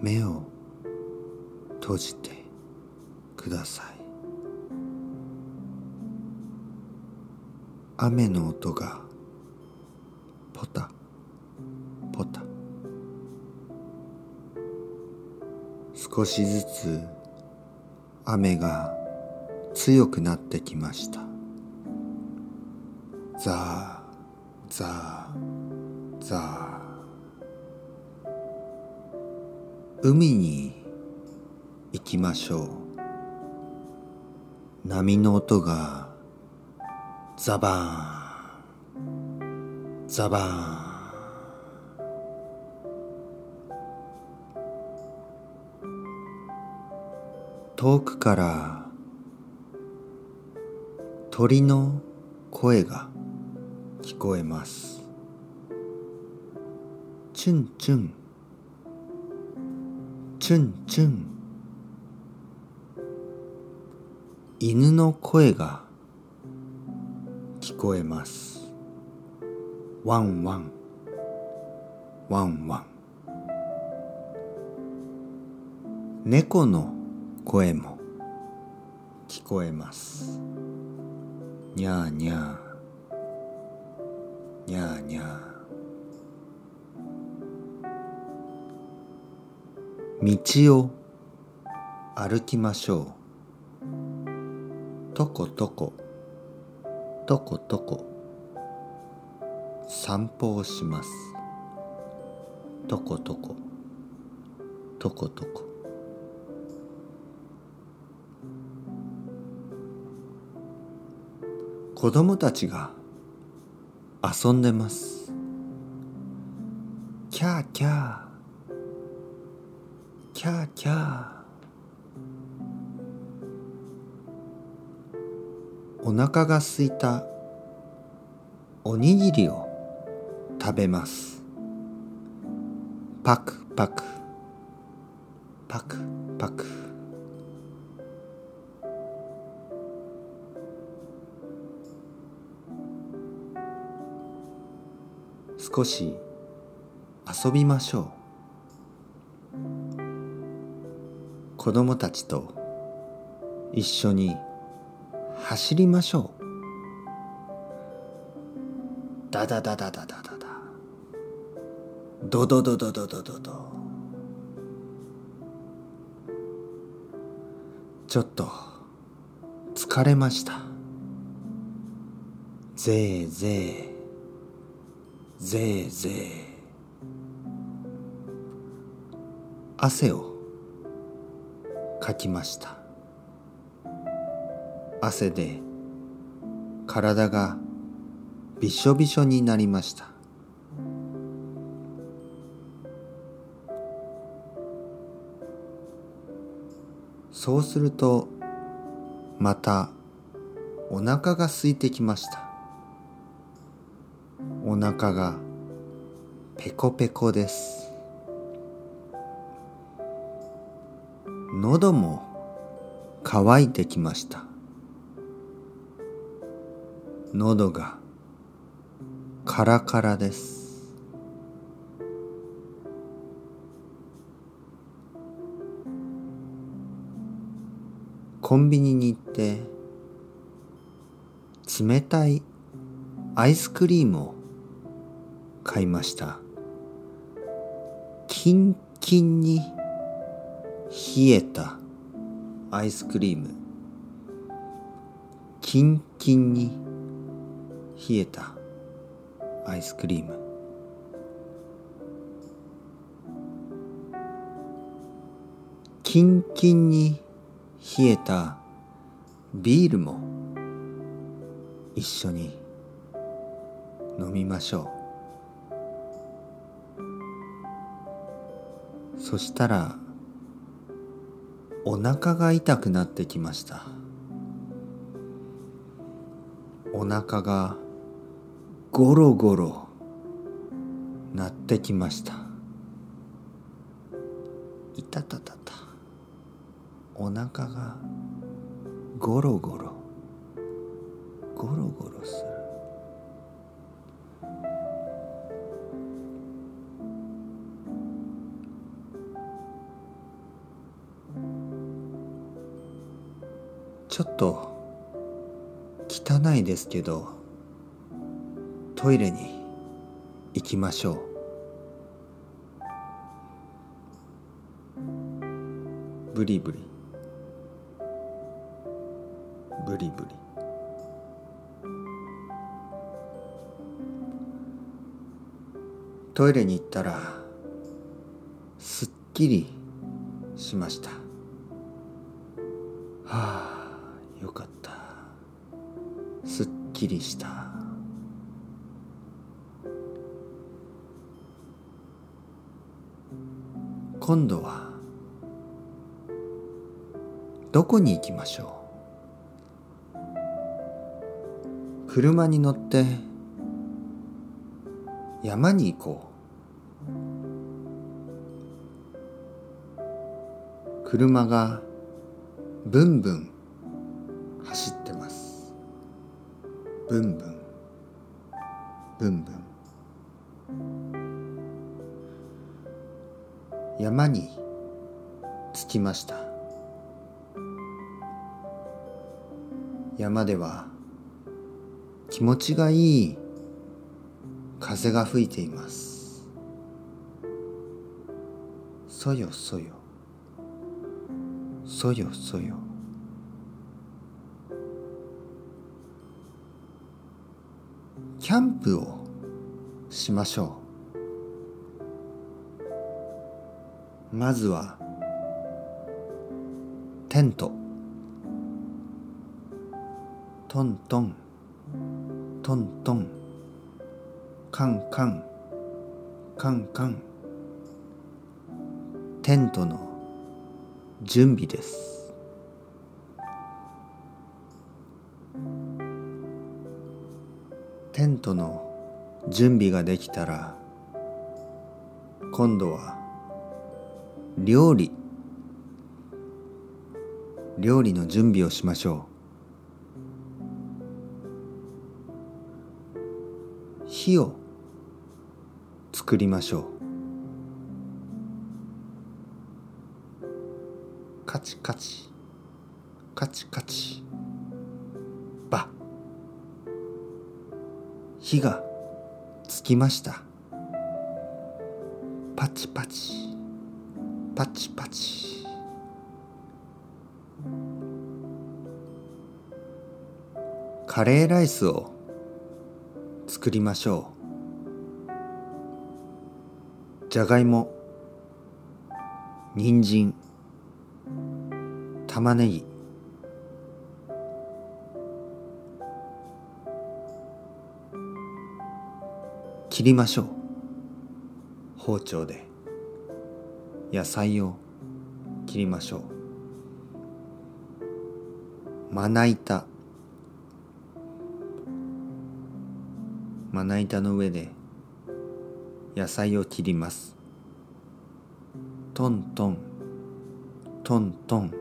目を閉じてください。雨の音がポタポタ。少しずつ雨が強くなってきました。ザーザーザー。海に行きましょう。波の音がザバーン。ザバーン。遠くから鳥の声が聞こえます。チュンチュン。チュンチュン。犬の声が聞こえます。ワンワン。ワンワン。猫の声も聞こえます。にゃーにゃー。にゃーにゃー。道を歩きましょう。とことことことこ散歩をします。とことことことこ子供たちが遊んでます。キャーキャー。キャーキャー。お腹がすいた。おにぎりを食べます。パクパク。パクパク。少し遊びましょう。子供たちと一緒に走りましょう。ダダダダダダダダ。ドドドドドドドド。ちょっと疲れました。ぜーぜー。ぜーぜー。汗をかきました。汗で体がびしょびしょになりました。そうするとまたお腹が空いてきました。お腹がペコペコです。喉も乾いてきました。喉がカラカラです。コンビニに行って冷たいアイスクリームを買いました。キンキンに冷えたアイスクリーム。キンキンに冷えたアイスクリーム。キンキンに冷えたビールも一緒に飲みましょう。そしたらお腹が痛くなってきました。お腹がゴロゴロ鳴ってきました。いたたたた。お腹がゴロゴロゴロゴロする。ちょっと汚いですけどトイレに行きましょう。ブリブリ。ブリブリ。トイレに行ったらすっきりしました。はあ。よかった。すっきりした。今度はどこに行きましょう？車に乗って山に行こう。車がブンブン走ってます。ブンブン。ブンブン。山に着きました。山では気持ちがいい風が吹いています。そよそよ。そよそよ。キャンプをしましょう。まずはテント。トントン。トントン。カンカン。カンカン。テントの準備です。テントの準備ができたら今度は料理。料理の準備をしましょう。火を作りましょう。カチカチ。カチカチ。火がつきました。パチパチ。パチパチ。カレーライスを作りましょう。じゃがいも人参玉ねぎ。切りましょう。包丁で。野菜を切りましょう。まな板。まな板の上で野菜を切ります。トントン。トントン。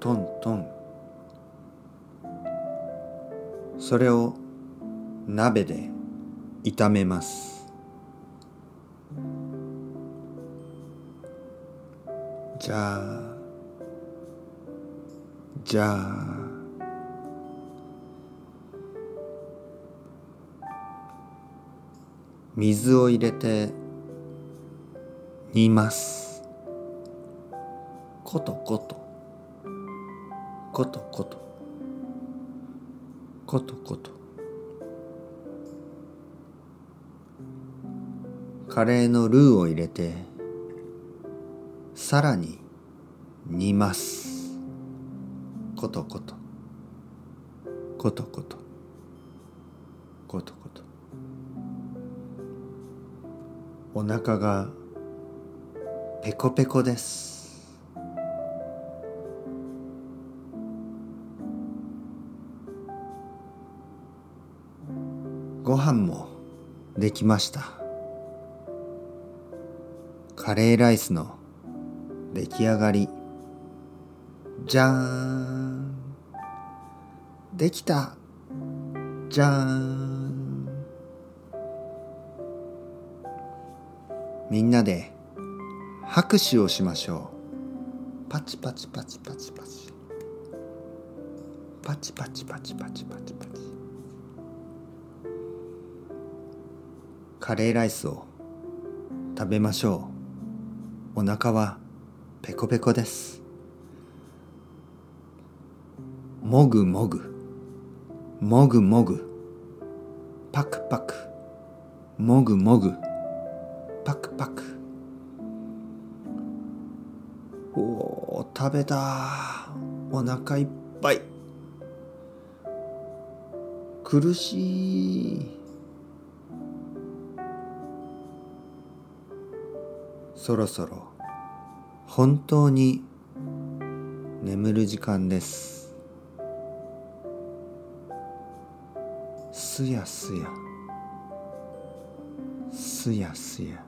トントン。それを鍋で炒めます。じゃあじゃあ水を入れて煮ます。ことこと。ことこと。ことこと。カレーのルーを入れてさらに煮ます。ことこと。ことこと。ことこと。お腹がペコペコです。ご飯もできました。カレーライスの出来上がり。じゃーんできた。じゃーんみんなで拍手をしましょう。パチパチパチパチパチパチ。パチパチパチパチパチ。カレーライスを食べましょう。お腹はペコペコです。もぐもぐ。もぐもぐ。パクパク。もぐもぐ。パクパク。おお食べたお腹いっぱい。苦しい。そろそろ本当に眠る時間です。すやすや。すやすや。